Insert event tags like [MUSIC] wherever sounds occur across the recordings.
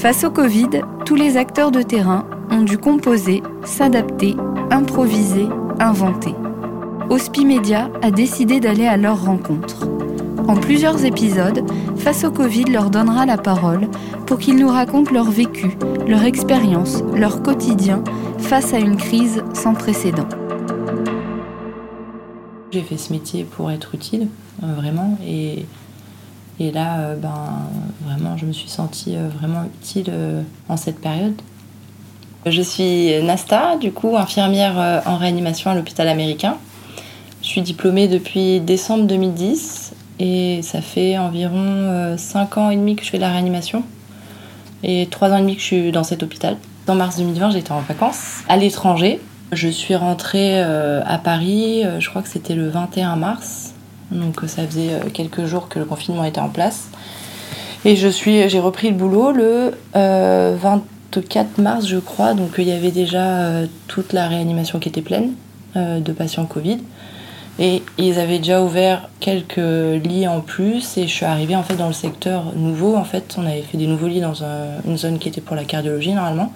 Face au Covid, tous les acteurs de terrain ont dû composer, s'adapter, improviser, inventer. Hospimedia a décidé d'aller à leur rencontre. En plusieurs épisodes, Face au Covid leur donnera la parole pour qu'ils nous racontent leur vécu, leur expérience, leur quotidien face à une crise sans précédent. J'ai fait ce métier pour être utile, euh, vraiment, et là, euh, ben, vraiment, je me suis sentie euh, vraiment utile en cette période. Je suis Nasta, du coup, infirmière en réanimation à l'hôpital américain. Je suis diplômée depuis décembre 2010 et ça fait environ 5 ans et demi que je fais de la réanimation et 3 ans et demi que je suis dans cet hôpital. En mars 2020, j'étais en vacances à l'étranger. Je suis rentrée euh, à Paris, euh, je crois que c'était le 21 mars. Donc euh, ça faisait quelques jours que le confinement était en place. Et j'ai repris le boulot le 24 mars, je crois. Donc il y avait déjà toute la réanimation qui était pleine de patients Covid. Et ils avaient déjà ouvert quelques lits en plus et je suis arrivée en fait dans le secteur nouveau. En fait, on avait fait des nouveaux lits dans une zone qui était pour la cardiologie normalement.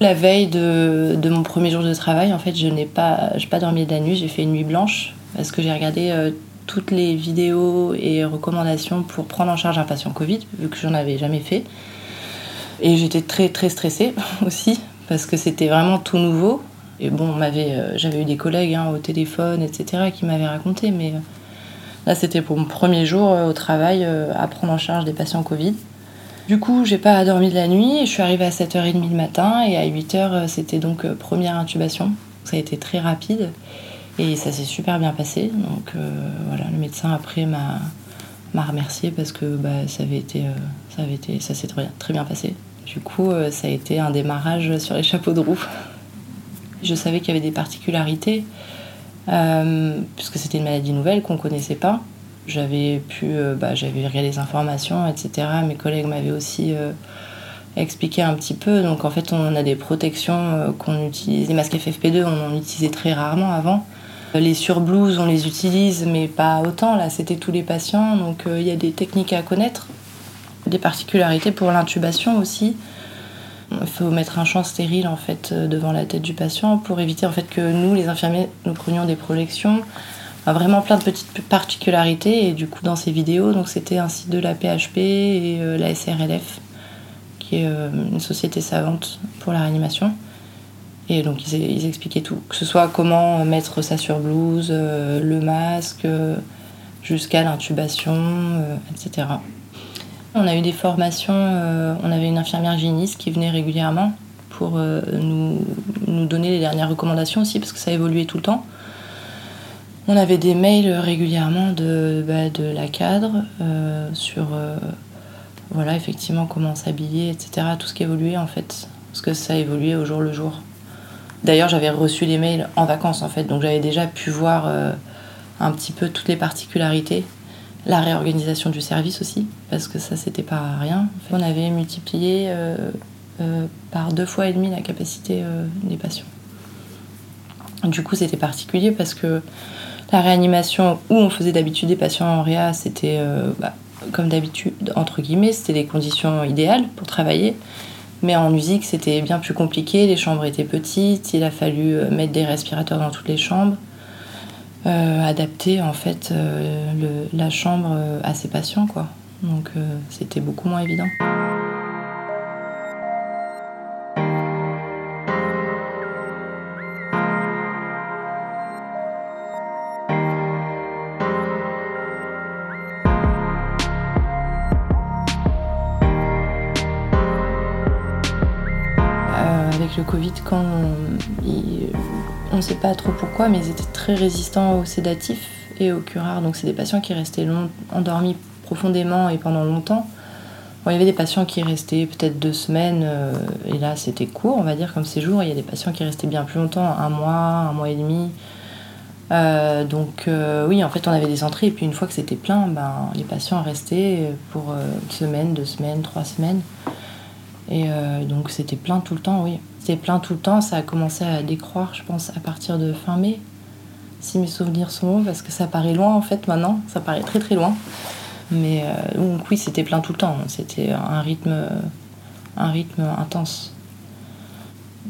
La veille de, mon premier jour de travail, en fait, je n'ai pas, pas dormi de la nuit, j'ai fait une nuit blanche parce que j'ai regardé euh, toutes les vidéos et recommandations pour prendre en charge un patient Covid, vu que j'en avais jamais fait. Et j'étais très très stressée [LAUGHS] aussi parce que c'était vraiment tout nouveau. Et bon, euh, j'avais eu des collègues hein, au téléphone, etc., qui m'avaient raconté, mais euh, là c'était pour mon premier jour au travail à prendre en charge des patients Covid. Du coup, j'ai pas dormi de la nuit. Je suis arrivée à 7h30 le matin et à 8h, euh, c'était donc euh, première intubation. Ça a été très rapide et ça s'est super bien passé. Donc euh, voilà, le médecin après m'a m'a remercié parce que bah, ça avait été, ça avait été, ça s'est très, très bien passé. Du coup, ça a été un démarrage sur les chapeaux de roue. Je savais qu'il y avait des particularités puisque c'était une maladie nouvelle qu'on connaissait pas j'avais pu, euh, bah, j'avais regardé les informations, etc. Mes collègues m'avaient aussi euh, expliqué un petit peu. Donc en fait, on a des protections euh, qu'on utilise. Les masques FFP2, on en utilisait très rarement avant. Les surblouses, on les utilise, mais pas autant. Là, c'était tous les patients. Donc il y a des techniques à connaître, des particularités pour l'intubation aussi. Il faut mettre un champ stérile en fait devant la tête du patient pour éviter en fait que nous, les infirmiers, nous prenions des projections vraiment plein de petites particularités et du coup dans ces vidéos donc c'était un site de la PHP et euh, la SRLF qui est euh, une société savante pour la réanimation et donc ils, expliquaient tout que ce soit comment mettre ça sur blouse euh, le masque jusqu'à l'intubation etc on a eu des formations on avait une infirmière hygiéniste qui venait régulièrement pour nous, donner les dernières recommandations aussi parce que ça évoluait tout le temps on avait des mails régulièrement de, bah, de la cadre euh, sur euh, voilà effectivement comment s'habiller, etc. Tout ce qui évoluait en fait, parce que ça évoluait au jour le jour. D'ailleurs, j'avais reçu les mails en vacances en fait, donc j'avais déjà pu voir euh, un petit peu toutes les particularités, la réorganisation du service aussi, parce que ça c'était pas rien. On avait multiplié par deux fois et demi la capacité des patients. Du coup, c'était particulier parce que la réanimation où on faisait d'habitude des patients en réa, c'était euh, bah, comme d'habitude, entre guillemets, c'était les conditions idéales pour travailler. Mais en musique, c'était bien plus compliqué. Les chambres étaient petites. Il a fallu euh, mettre des respirateurs dans toutes les chambres. Euh, adapter en fait la chambre à ses patients quoi. Donc c'était beaucoup moins évident. Le Covid, quand on ne sait pas trop pourquoi, mais ils étaient très résistants aux sédatifs et aux curares. Donc c'est des patients qui restaient long, endormis profondément et pendant longtemps. il y avait des patients qui restaient peut-être deux semaines, euh, et là c'était court, on va dire, comme séjour. Il y a des patients qui restaient bien plus longtemps, un mois, un mois et demi. Euh, donc euh, oui, en fait, on avait des entrées, et puis une fois que c'était plein, ben, les patients restaient pour une semaine, deux semaines, trois semaines. Et donc c'était plein tout le temps, oui. C'était plein tout le temps. Ça a commencé à décroître, je pense, à partir de fin mai, si mes souvenirs sont bons, parce que ça paraît loin en fait maintenant. Ça paraît très très loin. Mais euh, donc oui, c'était plein tout le temps. C'était un rythme, un rythme intense.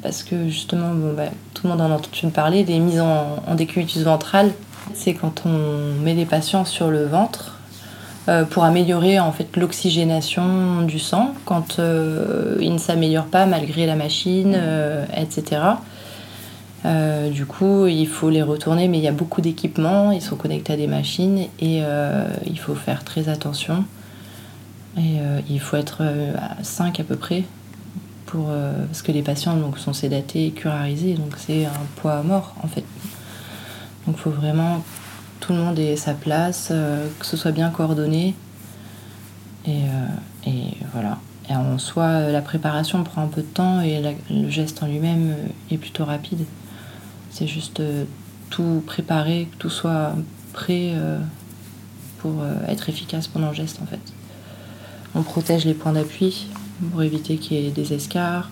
Parce que justement, bon, bah, tout le monde en a entendu parler, des mises en, en décubitus ventral, c'est quand on met les patients sur le ventre pour améliorer en fait l'oxygénation du sang quand euh, il ne s'améliore pas malgré la machine, euh, etc. du coup, il faut les retourner, mais il y a beaucoup d'équipements, ils sont connectés à des machines et il faut faire très attention. Et il faut être à 5 à peu près pour, parce que les patients donc, sont sédatés, curarisés, donc c'est un poids à mort en fait. Donc il faut vraiment tout le monde ait sa place, euh, que ce soit bien coordonné. Et, euh, voilà. Et en soi, la préparation prend un peu de temps et le geste en lui-même est plutôt rapide. C'est juste euh, tout préparer, que tout soit prêt pour être efficace pendant le geste en fait. On protège les points d'appui pour éviter qu'il y ait des escarres.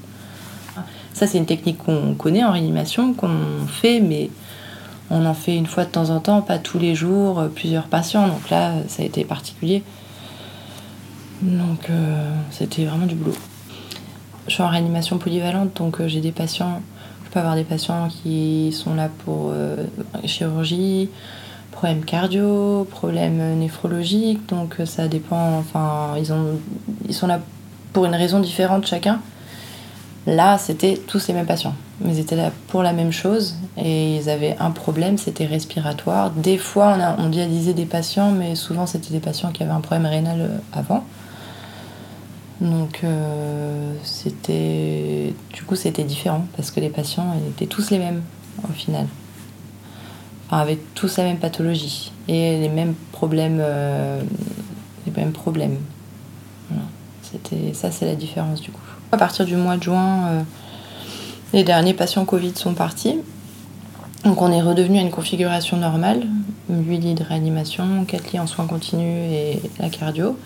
Ça, c'est une technique qu'on connaît en réanimation, qu'on fait, mais on en fait une fois de temps en temps, pas tous les jours, euh, plusieurs patients. Donc là, ça a été particulier. Donc euh, c'était vraiment du boulot. Je suis en réanimation polyvalente, donc euh, j'ai des patients. Je peux avoir des patients qui sont là pour chirurgie, problèmes cardio, problèmes néphrologiques. Donc ça dépend. Enfin, ils, ont, ils sont là pour une raison différente chacun. Là, c'était tous les mêmes patients. Mais ils étaient là pour la même chose et ils avaient un problème, c'était respiratoire. Des fois, on, dialysait des patients, mais souvent, c'était des patients qui avaient un problème rénal euh, avant. Donc, euh, c'était. Du coup, c'était différent parce que les patients étaient tous les mêmes au final. Enfin, avec tous la même pathologie et les mêmes problèmes. Euh, les mêmes problèmes. C'était, ça, c'est la différence du coup. À partir du mois de juin, euh, les derniers patients Covid sont partis. Donc on est redevenu à une configuration normale, 8 lits de réanimation, 4 lits en soins continus et la cardio.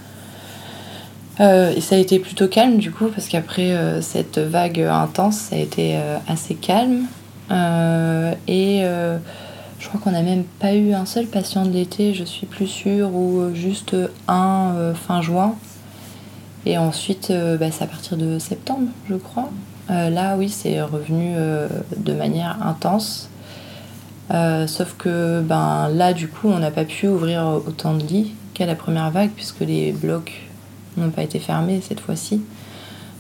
Euh, et ça a été plutôt calme du coup, parce qu'après euh, cette vague intense, ça a été assez calme. et je crois qu'on n'a même pas eu un seul patient de l'été, je suis plus sûre, ou juste un fin juin. Et ensuite, euh, bah, c'est à partir de septembre, je crois. Euh, là, oui, c'est revenu euh, de manière intense. sauf que ben, là, du coup, on n'a pas pu ouvrir autant de lits qu'à la première vague, puisque les blocs n'ont pas été fermés cette fois-ci.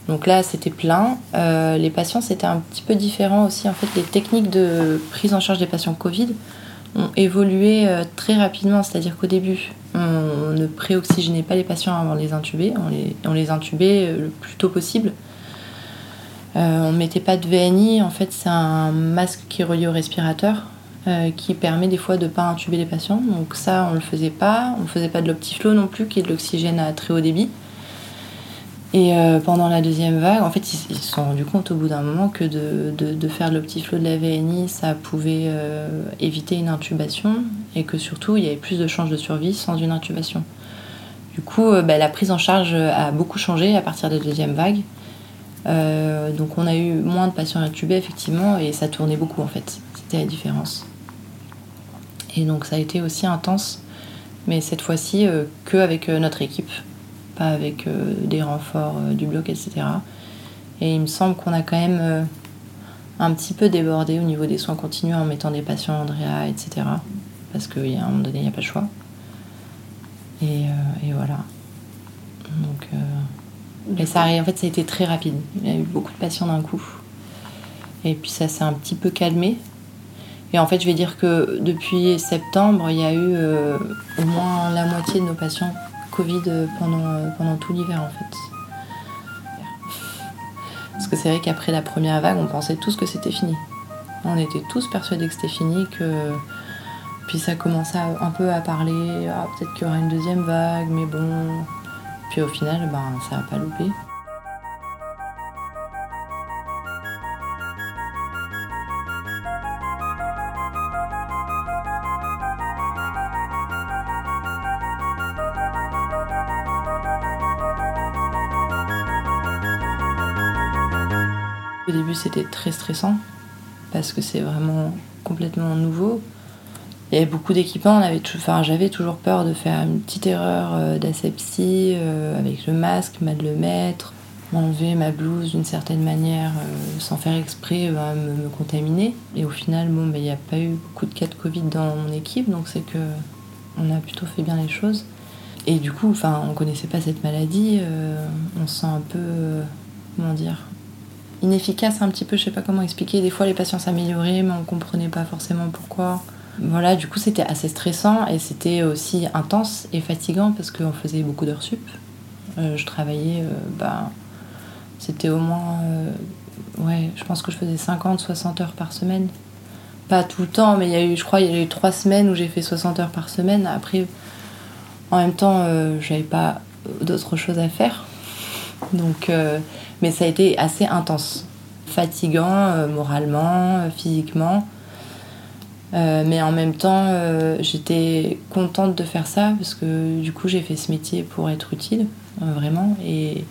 Donc là, c'était plein. les patients, c'était un petit peu différent aussi. En fait, les techniques de prise en charge des patients Covid ont évolué très rapidement. C'est-à-dire qu'au début, on ne préoxygénait pas les patients avant de les intuber, on les, intubait euh, le plus tôt possible. Euh, on ne mettait pas de VNI, en fait c'est un masque qui est relié au respirateur euh, qui permet des fois de ne pas intuber les patients. Donc ça on ne le faisait pas, on ne faisait pas de l'optiflow non plus qui est de l'oxygène à très haut débit. Et euh, pendant la deuxième vague, en fait, ils se sont rendus compte au bout d'un moment que de, faire l'optiflow de la VNI, ça pouvait euh, éviter une intubation et que surtout, il y avait plus de chances de survie sans une intubation. Du coup, euh, bah, la prise en charge a beaucoup changé à partir de la deuxième vague. donc on a eu moins de patients intubés, effectivement, et ça tournait beaucoup, en fait. C'était la différence. Et donc ça a été aussi intense, mais cette fois-ci qu'avec notre équipe avec euh, des renforts euh, du bloc, etc. Et il me semble qu'on a quand même euh, un petit peu débordé au niveau des soins continus en mettant des patients Andrea, etc. Parce qu'à un moment donné, il n'y a pas de choix. Et, voilà. Donc, et ça, en fait, ça a été très rapide. Il y a eu beaucoup de patients d'un coup. Et puis ça s'est un petit peu calmé. Et en fait, je vais dire que depuis septembre, il y a eu au moins la moitié de nos patients Covid pendant, pendant tout l'hiver en fait. Parce que c'est vrai qu'après la première vague, on pensait tous que c'était fini. On était tous persuadés que c'était fini, que puis ça commençait un peu à parler, ah, peut-être qu'il y aura une deuxième vague, mais bon. Puis au final, ben, ça n'a pas loupé. Au début, c'était très stressant parce que c'est vraiment complètement nouveau. Il y avait beaucoup d'équipements, enfin, j'avais toujours peur de faire une petite erreur euh, d'asepsie euh, avec le masque, mal le mettre. m'enlever ma blouse d'une certaine manière sans faire exprès me, contaminer. Et au final, bon, ben, il n'y a pas eu beaucoup de cas de Covid dans mon équipe, donc c'est que on a plutôt fait bien les choses. Et du coup, enfin, on connaissait pas cette maladie, on se sent un peu, comment dire, inefficace un petit peu, je sais pas comment expliquer. Des fois, les patients s'amélioraient, mais on comprenait pas forcément pourquoi. Voilà, du coup, c'était assez stressant et c'était aussi intense et fatigant parce qu'on faisait beaucoup d'heures sup. Euh, je travaillais, euh, bah, c'était au moins, euh, ouais, je pense que je faisais 50, 60 heures par semaine. Pas tout le temps, mais il y a eu, je crois, il y a eu trois semaines où j'ai fait 60 heures par semaine. Après, en même temps, j'avais pas d'autres choses à faire. Donc, mais ça a été assez intense, fatigant moralement, physiquement. Euh, mais en même temps, euh, j'étais contente de faire ça parce que du coup, j'ai fait ce métier pour être utile, euh, vraiment. Et,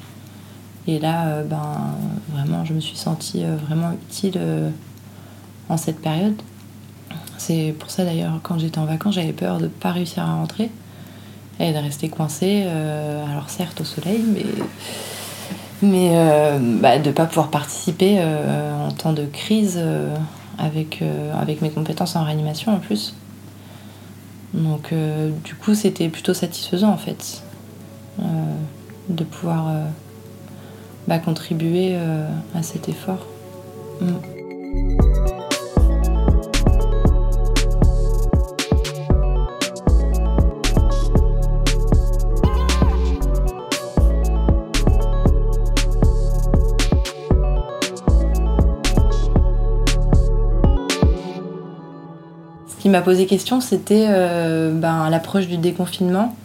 et là, ben, vraiment, je me suis sentie vraiment utile en cette période. C'est pour ça d'ailleurs, quand j'étais en vacances, j'avais peur de ne pas réussir à rentrer et de rester coincée. alors, certes, au soleil, mais, mais bah, de ne pas pouvoir participer en temps de crise avec, euh, avec mes compétences en réanimation en plus. Donc euh, du coup c'était plutôt satisfaisant en fait euh, de pouvoir bah, contribuer à cet effort. Mm. M'a posé question, c'était euh, ben, l'approche du déconfinement.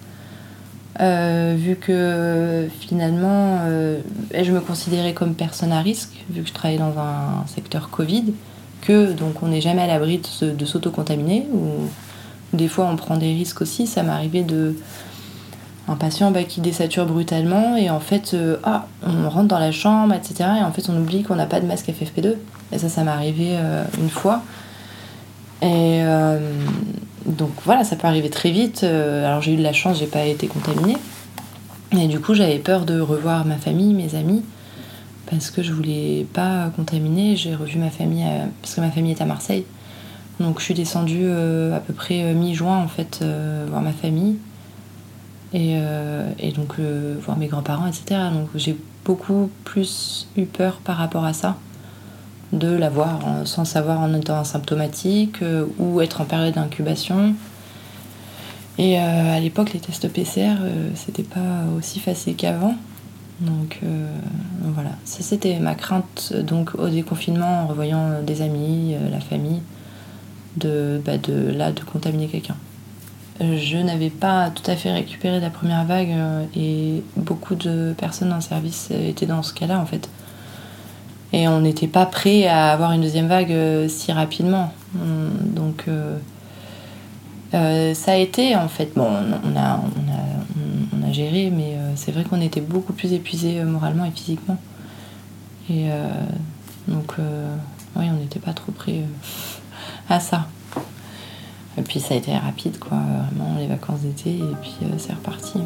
Euh, vu que finalement, euh, je me considérais comme personne à risque, vu que je travaillais dans un secteur Covid, que donc on n'est jamais à l'abri de, s'auto-contaminer, ou des fois on prend des risques aussi. Ça m'est arrivé de un patient bah, qui désature brutalement et en fait, ah, on rentre dans la chambre, etc. Et en fait, on oublie qu'on n'a pas de masque FFP2. Et ça, ça m'est arrivé une fois. Et euh, donc voilà, ça peut arriver très vite. Euh, alors j'ai eu de la chance, j'ai pas été contaminée. Et du coup, j'avais peur de revoir ma famille, mes amis, parce que je voulais pas contaminer. J'ai revu ma famille, parce que ma famille est à Marseille. Donc je suis descendue euh, à peu près mi-juin en fait, voir ma famille. Et, et donc voir mes grands-parents, etc. Donc j'ai beaucoup plus eu peur par rapport à ça de l'avoir sans savoir en étant asymptomatique euh, ou être en période d'incubation. Et euh, à l'époque, les tests PCR, euh, c'était pas aussi facile qu'avant. Donc voilà, ça c'était ma crainte donc au déconfinement en revoyant des amis, la famille, de, bah, de là de contaminer quelqu'un. Je n'avais pas tout à fait récupéré la première vague et beaucoup de personnes le service étaient dans ce cas-là en fait. Et on n'était pas prêt à avoir une deuxième vague euh, si rapidement. Donc euh, euh, ça a été en fait, bon, on a, on géré, mais c'est vrai qu'on était beaucoup plus épuisé moralement et physiquement. Et donc, oui, on n'était pas trop prêt à ça. Et puis ça a été rapide, quoi, vraiment, les vacances d'été, et puis c'est reparti.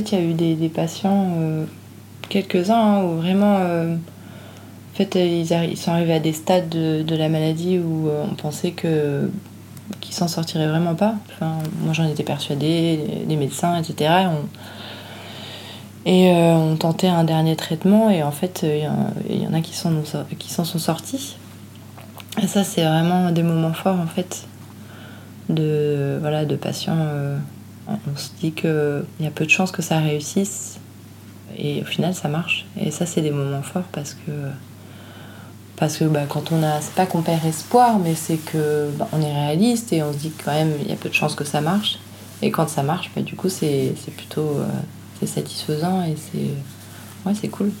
Il y a eu des, patients, euh, quelques-uns, hein, où vraiment, euh, en fait, ils, sont arrivés à des stades de, la maladie où euh, on pensait que qu'ils s'en sortiraient vraiment pas. Moi, j'en étais persuadée, les, médecins, etc. Et on, tentait un dernier traitement, et en fait, il y, en a qui s'en qui sont sortis. Et ça, c'est vraiment des moments forts, en fait, de, voilà, de patients on se dit qu'il y a peu de chances que ça réussisse et au final ça marche. Et ça c'est des moments forts parce que parce que bah, quand on a c'est pas qu'on perd espoir mais c'est que bah, on est réaliste et on se dit quand même il y a peu de chances que ça marche et quand ça marche bah, du coup c'est plutôt euh, c'est satisfaisant et c'est ouais c'est cool.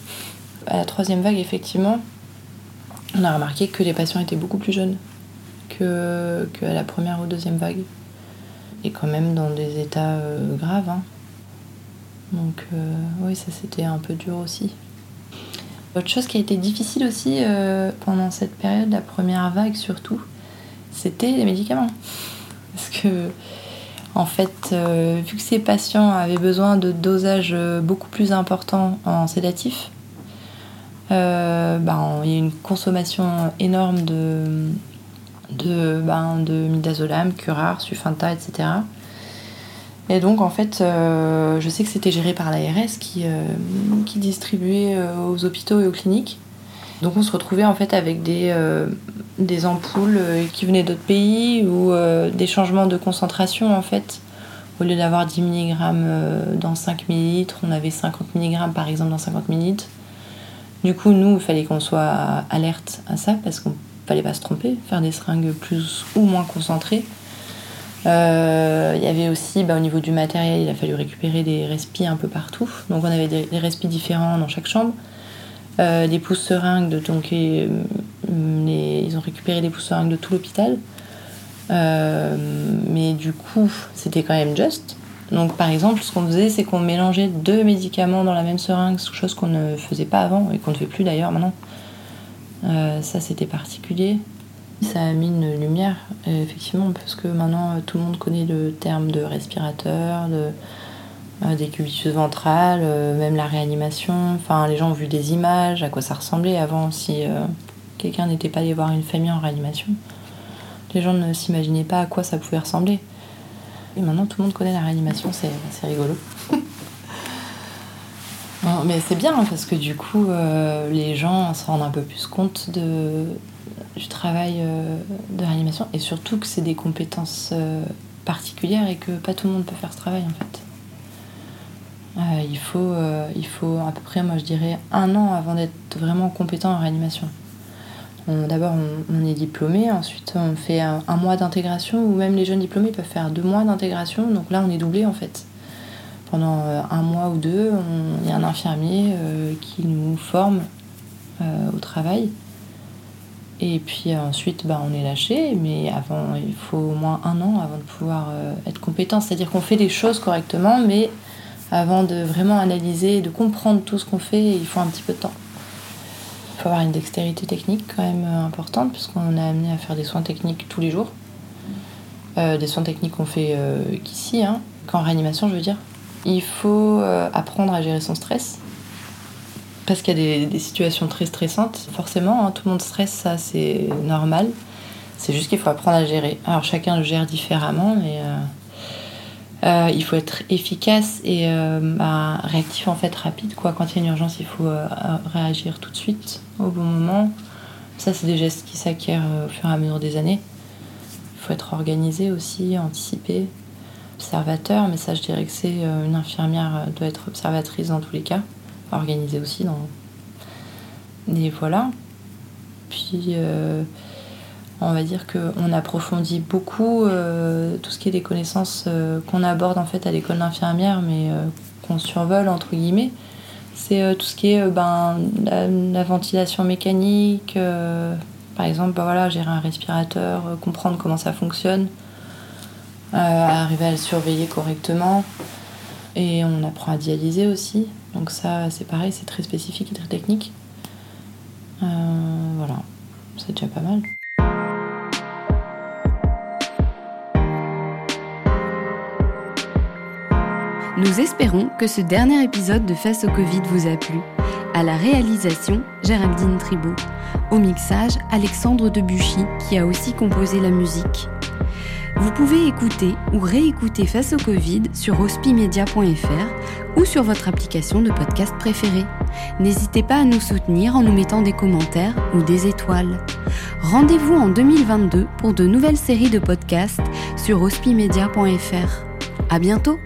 À la troisième vague effectivement on a remarqué que les patients étaient beaucoup plus jeunes que, la première ou deuxième vague et quand même dans des états euh, graves. Hein. Donc euh, oui, ça c'était un peu dur aussi. Autre chose qui a été difficile aussi euh, pendant cette période, la première vague surtout, c'était les médicaments. Parce que, en fait, vu que ces patients avaient besoin de dosages beaucoup plus importants en sédatifs, ben, il y a une consommation énorme de, de, ben, de midazolam, curare, sufenta, etc. Et donc en fait, euh, je sais que c'était géré par l'ARS qui, euh, qui distribuait euh, aux hôpitaux et aux cliniques. Donc on se retrouvait en fait avec des, des ampoules qui venaient d'autres pays ou des changements de concentration en fait. Au lieu d'avoir 10 mg dans 5 ml, on avait 50 mg par exemple dans 50 ml. Du coup, nous, il fallait qu'on soit alerte à ça parce qu'on fallait pas se tromper, faire des seringues plus ou moins concentrées. Euh, il y avait aussi, bah, au niveau du matériel, il a fallu récupérer des respis un peu partout. Donc on avait des, respis différents dans chaque chambre. Euh, des pousses seringues, donc ils ont récupéré des pousses seringues de tout l'hôpital. Euh, mais du coup, c'était quand même juste. Donc par exemple, ce qu'on faisait, c'est qu'on mélangeait deux médicaments dans la même seringue, chose qu'on ne faisait pas avant et qu'on ne fait plus d'ailleurs maintenant. Ça, c'était particulier. Ça a mis une lumière, effectivement, parce que maintenant euh, tout le monde connaît le terme de respirateur, de euh, décubitus ventrale, euh, même la réanimation. Enfin, les gens ont vu des images, à quoi ça ressemblait avant si quelqu'un n'était pas allé voir une famille en réanimation. Les gens ne s'imaginaient pas à quoi ça pouvait ressembler. Et maintenant, tout le monde connaît la réanimation, c'est rigolo. Mais c'est bien parce que du coup, les gens se rendent un peu plus compte du travail euh, de réanimation et surtout que c'est des compétences euh, particulières et que pas tout le monde peut faire ce travail en fait. Euh, il, faut, il faut à peu près, moi je dirais, un an avant d'être vraiment compétent en réanimation. D'abord, on, est diplômé, ensuite on fait un, mois d'intégration, ou même les jeunes diplômés peuvent faire deux mois d'intégration. Donc là, on est doublé en fait. Pendant un mois ou deux, il y a un infirmier qui nous forme au travail. Et puis ensuite, bah, on est lâché, mais avant, il faut au moins un an avant de pouvoir euh, être compétent. C'est-à-dire qu'on fait les choses correctement, mais avant de vraiment analyser, de comprendre tout ce qu'on fait, il faut un petit peu de temps. Il faut avoir une dextérité technique quand même euh, importante, puisqu'on est amené à faire des soins techniques tous les jours. Euh, des soins techniques qu'on fait qu'ici, hein, qu'en réanimation, je veux dire. Il faut apprendre à gérer son stress parce qu'il y a des, situations très stressantes. Forcément, hein, tout le monde stresse, ça c'est normal. C'est juste qu'il faut apprendre à gérer. Alors chacun le gère différemment, mais euh, euh, il faut être efficace et euh, bah, réactif en fait, rapide. Quoi. Quand il y a une urgence, il faut réagir tout de suite, au bon moment. Ça, c'est des gestes qui s'acquièrent au fur et à mesure des années. Il faut être organisé aussi, anticiper, observateur, mais ça, je dirais que c'est une infirmière doit être observatrice dans tous les cas organisé aussi. Dans... Et voilà. Puis, euh, on va dire qu'on approfondit beaucoup euh, tout ce qui est des connaissances euh, qu'on aborde en fait à l'école d'infirmière, mais qu'on survole entre guillemets. C'est tout ce qui est ben, la, ventilation mécanique, par exemple, ben, voilà, gérer un respirateur, comprendre comment ça fonctionne, arriver à le surveiller correctement. Et on apprend à dialyser aussi. Donc ça, c'est pareil, c'est très spécifique et très technique. Euh, voilà, c'est déjà pas mal. Nous espérons que ce dernier épisode de Face au Covid vous a plu. À la réalisation, Géraldine Tribault. Au mixage, Alexandre Debuchy, qui a aussi composé la musique. Vous pouvez écouter ou réécouter Face au Covid sur hospimedia.fr ou sur votre application de podcast préférée. N'hésitez pas à nous soutenir en nous mettant des commentaires ou des étoiles. Rendez-vous en 2022 pour de nouvelles séries de podcasts sur hospimedia.fr. À bientôt!